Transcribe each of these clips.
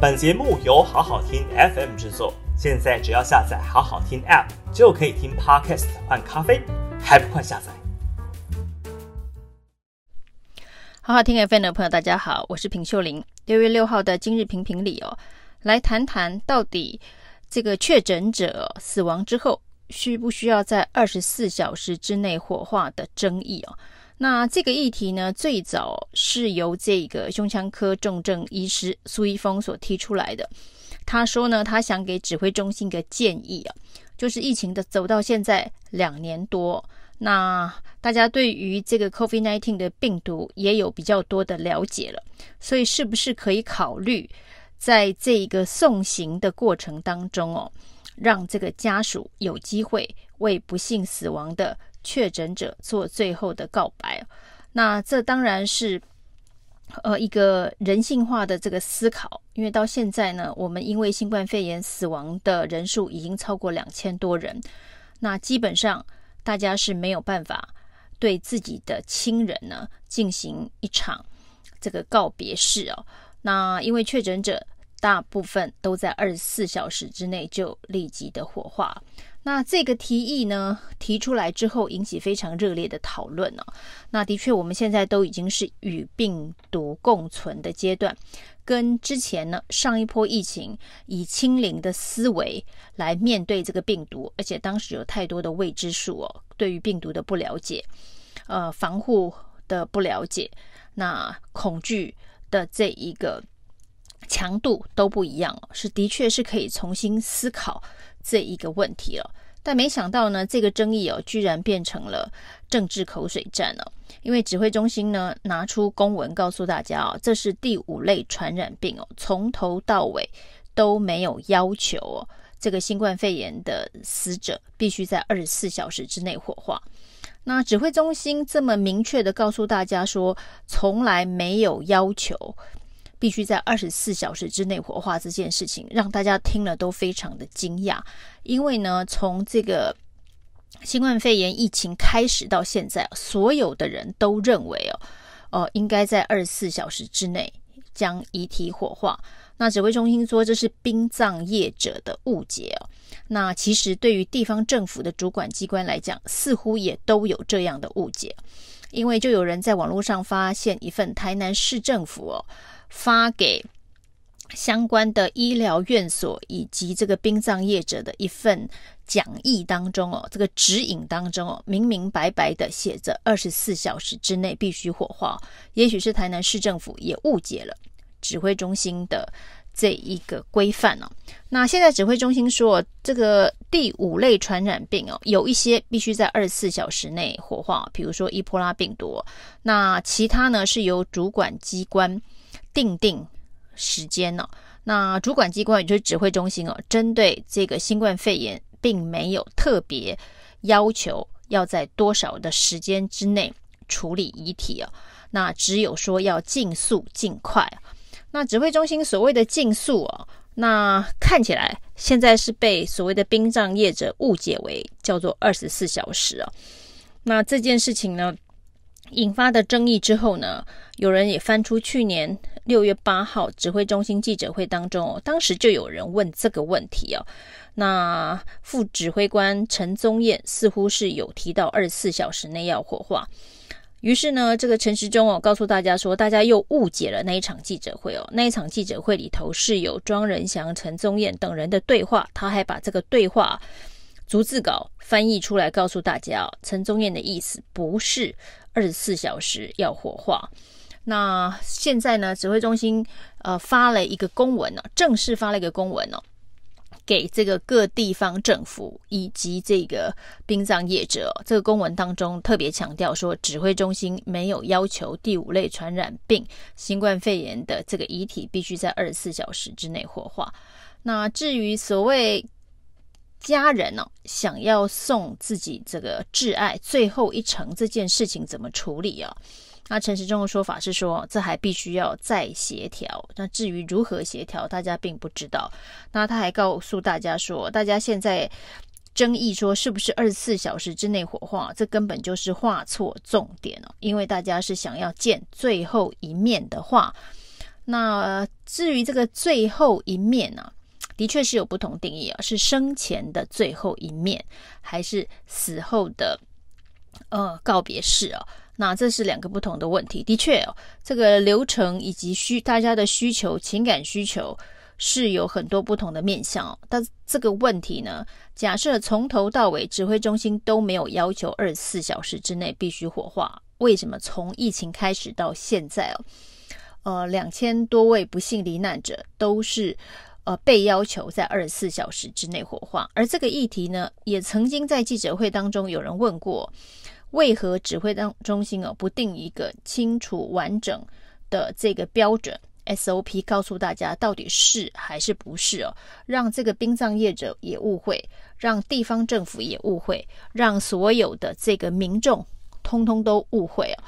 本节目由好好听 FM 制作，现在只要下载好好听 App 就可以听 Podcast 换咖啡，还不快下载？好好听 FM 的朋友，大家好，我是平秀玲。六月六号的今日评评里哦，来谈谈到底这个确诊者死亡之后需不需要在二十四小时之内火化的争议哦。那这个议题呢，最早是由这个胸腔科重症医师苏一峰所提出来的。他说呢，他想给指挥中心一个建议啊，就是疫情的走到现在两年多。那大家对于这个 COVID-19 的病毒也有比较多的了解了，所以是不是可以考虑在这个送行的过程当中哦，让这个家属有机会为不幸死亡的确诊者做最后的告白？那这当然是呃一个人性化的这个思考，因为到现在呢，我们因为新冠肺炎死亡的人数已经超过两千多人，那基本上。大家是没有办法对自己的亲人呢进行一场这个告别式哦。那因为确诊者大部分都在二十四小时之内就立即的火化。那这个提议呢提出来之后，引起非常热烈的讨论哦。那的确，我们现在都已经是与病毒共存的阶段。跟之前呢，上一波疫情以清零的思维来面对这个病毒，而且当时有太多的未知数哦，对于病毒的不了解，呃，防护的不了解，那恐惧的这一个强度都不一样哦，是的确是可以重新思考这一个问题了。但没想到呢，这个争议哦，居然变成了政治口水战了。因为指挥中心呢拿出公文告诉大家哦，这是第五类传染病哦，从头到尾都没有要求哦，这个新冠肺炎的死者必须在二十四小时之内火化。那指挥中心这么明确的告诉大家说，从来没有要求必须在二十四小时之内火化这件事情，让大家听了都非常的惊讶。因为呢，从这个新冠肺炎疫情开始到现在，所有的人都认为哦，哦，应该在二十四小时之内将遗体火化。那指挥中心说这是殡葬业者的误解哦。那其实对于地方政府的主管机关来讲，似乎也都有这样的误解，因为就有人在网络上发现一份台南市政府哦发给相关的医疗院所以及这个殡葬业者的一份讲义当中哦，这个指引当中哦，明明白白的写着二十四小时之内必须火化。也许是台南市政府也误解了指挥中心的这一个规范哦。那现在指挥中心说，这个第五类传染病哦，有一些必须在二十四小时内火化，比如说伊波拉病毒。那其他呢是由主管机关定定时间呢、哦，那主管机关也就是指挥中心哦，针对这个新冠肺炎，并没有特别要求要在多少的时间之内处理遗体哦，那只有说要尽速尽快。那指挥中心所谓的竞速哦，那看起来现在是被所谓的殡葬业者误解为叫做二十四小时哦。那这件事情呢，引发的争议之后呢，有人也翻出去年六月八号指挥中心记者会当中哦，当时就有人问这个问题哦。那副指挥官陈宗彦似乎是有提到二十四小时内要火化，于是呢，这个陈时中哦告诉大家说，大家又误解了那一场记者会哦。那一场记者会里头是有庄人祥、陈宗彦等人的对话，他还把这个对话逐字稿翻译出来，告诉大家哦，陈宗彦的意思不是。二十四小时要火化，那现在呢？指挥中心呃发了一个公文呢、哦，正式发了一个公文哦，给这个各地方政府以及这个殡葬业者、这个公文当中特别强调说，指挥中心没有要求第五类传染病新冠肺炎的这个遗体必须在二十四小时之内火化。那至于所谓家人呢、哦，想要送自己这个挚爱最后一程这件事情怎么处理啊？那陈时中的说法是说，这还必须要再协调。那至于如何协调，大家并不知道。那他还告诉大家说，大家现在争议说是不是二十四小时之内火化，这根本就是画错重点哦。因为大家是想要见最后一面的话。那、至于这个最后一面呢、的确是有不同定义啊，是生前的最后一面，还是死后的呃告别式啊？那这是两个不同的问题。的确哦，这个流程以及需大家的需求、情感需求是有很多不同的面向哦。但这个问题呢，假设从头到尾指挥中心都没有要求二十四小时之内必须火化，为什么从疫情开始到现在哦？呃，两千多位不幸罹难者都是呃被要求在二十四小时之内火化，而这个议题呢，也曾经在记者会当中有人问过，为何指挥当中心哦不定一个清楚完整的这个标准 SOP，告诉大家到底是还是不是哦，让这个殡葬业者也误会，让地方政府也误会，让所有的这个民众通通都误会哦。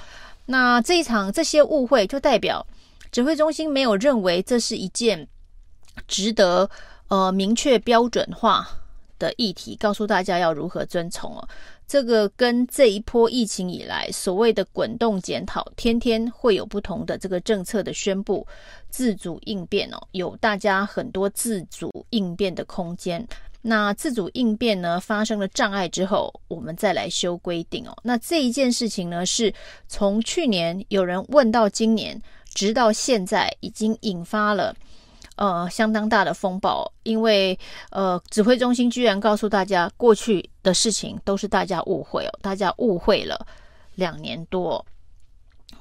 那这一场这些误会就代表。指挥中心没有认为这是一件值得呃明确标准化的议题，告诉大家要如何遵从哦。这个跟这一波疫情以来所谓的滚动检讨，天天会有不同的这个政策的宣布，自主应变哦，有大家很多自主应变的空间。那自主应变呢，发生了障碍之后，我们再来修规定哦。那这一件事情呢，是从去年有人问到今年。直到现在已经引发了呃相当大的风暴，因为呃指挥中心居然告诉大家，过去的事情都是大家误会哦，大家误会了两年多。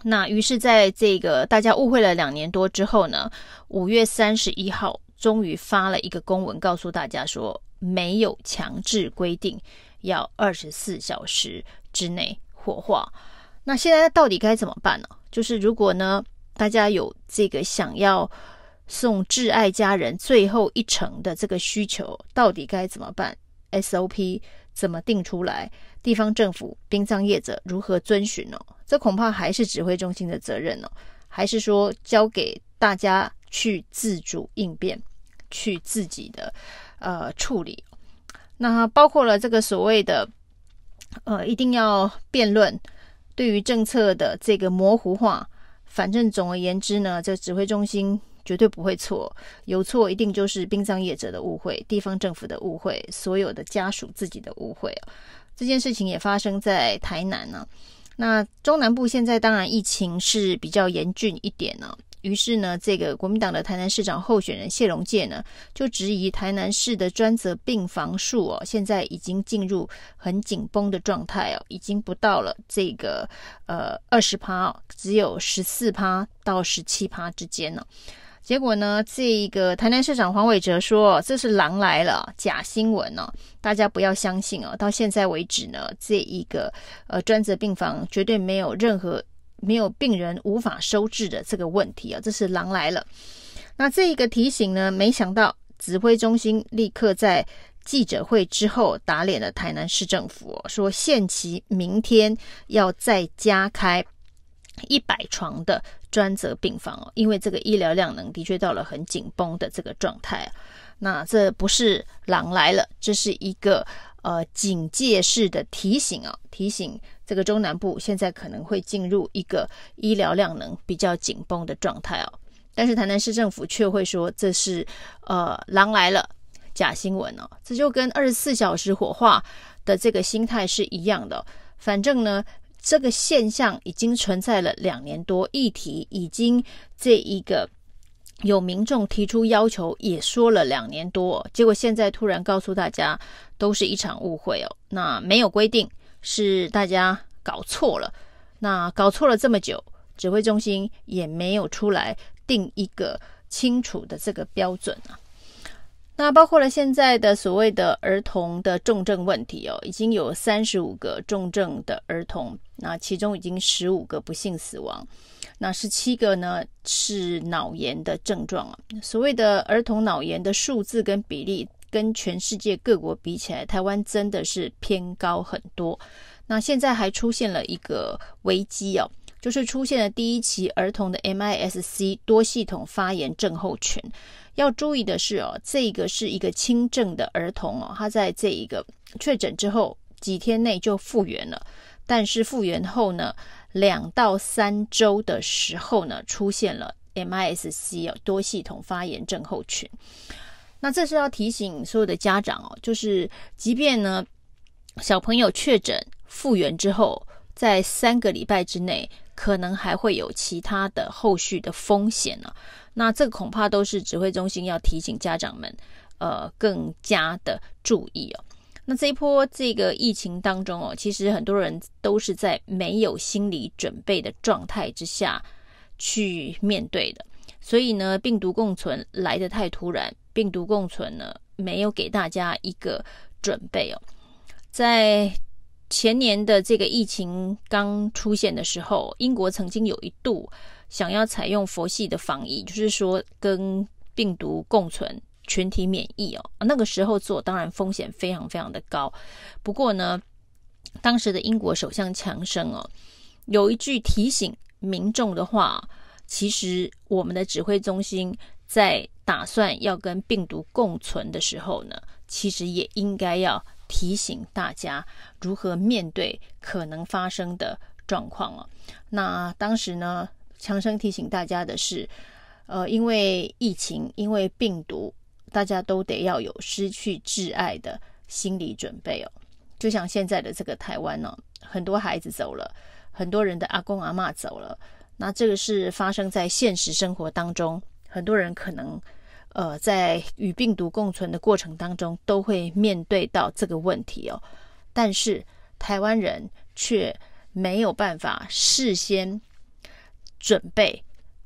那于是在这个大家误会了两年多之后呢，五月三十一号终于发了一个公文，告诉大家说没有强制规定要二十四小时之内火化。那现在到底该怎么办呢？就是如果呢？大家有这个想要送挚爱家人最后一程的这个需求，到底该怎么办？SOP 怎么定出来？地方政府、殡葬业者如何遵循呢？这恐怕还是指挥中心的责任呢，还是说交给大家去自主应变，去自己的呃处理？那包括了这个所谓的呃一定要辩论，对于政策的这个模糊化。反正总而言之呢，这指挥中心绝对不会错，有错一定就是殡葬业者的误会、地方政府的误会、所有的家属自己的误会。这件事情也发生在台南呢。那中南部现在当然疫情是比较严峻一点呢。于是呢，这个国民党的台南市长候选人谢龙介呢，就质疑台南市的专责病房数哦，现在已经进入很紧绷的状态哦，已经不到了这个呃二十趴，只有十四趴到十七趴之间呢。结果呢，这一个台南市长黄伟哲说这是狼来了，假新闻哦，大家不要相信哦。到现在为止呢，这一个呃专责病房绝对没有任何。没有病人无法收治的这个问题啊，这是狼来了。那这一个提醒呢，没想到指挥中心立刻在记者会之后打脸了台南市政府，说限期明天要再加开一百床的专责病房哦，因为这个医疗量能的确到了很紧绷的这个状态。那这不是狼来了，这是一个呃警戒式的提醒啊，提醒。这个中南部现在可能会进入一个医疗量能比较紧绷的状态哦，但是台南市政府却会说这是呃狼来了假新闻哦，这就跟二十四小时火化的这个心态是一样的。反正呢，这个现象已经存在了两年多，议题已经这一个有民众提出要求，也说了两年多，结果现在突然告诉大家都是一场误会哦，那没有规定。是大家搞错了，那搞错了这么久，指挥中心也没有出来定一个清楚的这个标准啊。那包括了现在的所谓的儿童的重症问题哦，已经有三十五个重症的儿童，那其中已经十五个不幸死亡，那十七个呢是脑炎的症状啊。所谓的儿童脑炎的数字跟比例。跟全世界各国比起来，台湾真的是偏高很多。那现在还出现了一个危机哦，就是出现了第一期儿童的 MIS-C 多系统发炎症候群。要注意的是哦，这个是一个轻症的儿童哦，他在这一个确诊之后几天内就复原了，但是复原后呢，两到三周的时候呢，出现了 MIS-C 哦，多系统发炎症候群。那这是要提醒所有的家长哦，就是即便呢小朋友确诊复原之后，在三个礼拜之内，可能还会有其他的后续的风险呢。那这恐怕都是指挥中心要提醒家长们，呃，更加的注意哦。那这一波这个疫情当中哦，其实很多人都是在没有心理准备的状态之下去面对的，所以呢，病毒共存来得太突然，病毒共存呢没有给大家一个准备哦。在前年的这个疫情刚出现的时候，英国曾经有一度想要采用佛系的防疫，就是说跟病毒共存。群体免疫哦，那个时候做当然风险非常非常的高。不过呢，当时的英国首相强生哦，有一句提醒民众的话，其实我们的指挥中心在打算要跟病毒共存的时候呢，其实也应该要提醒大家如何面对可能发生的状况哦。那当时呢，强生提醒大家的是，呃，因为疫情，因为病毒。大家都得要有失去挚爱的心理准备哦，就像现在的这个台湾呢、很多孩子走了，很多人的阿公阿嬷走了，那这个是发生在现实生活当中，很多人可能呃在与病毒共存的过程当中都会面对到这个问题哦，但是台湾人却没有办法事先准备，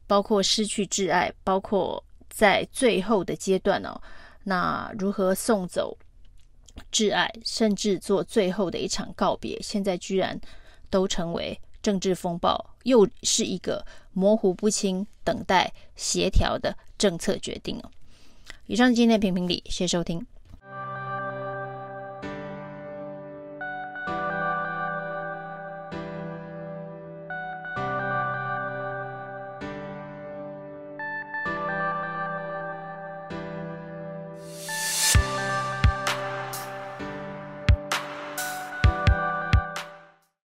包括失去挚爱，包括。在最后的阶段哦，那如何送走挚爱，甚至做最后的一场告别，现在居然都成为政治风暴，又是一个模糊不清、等待协调的政策决定哦。以上今天评评理，谢谢收听。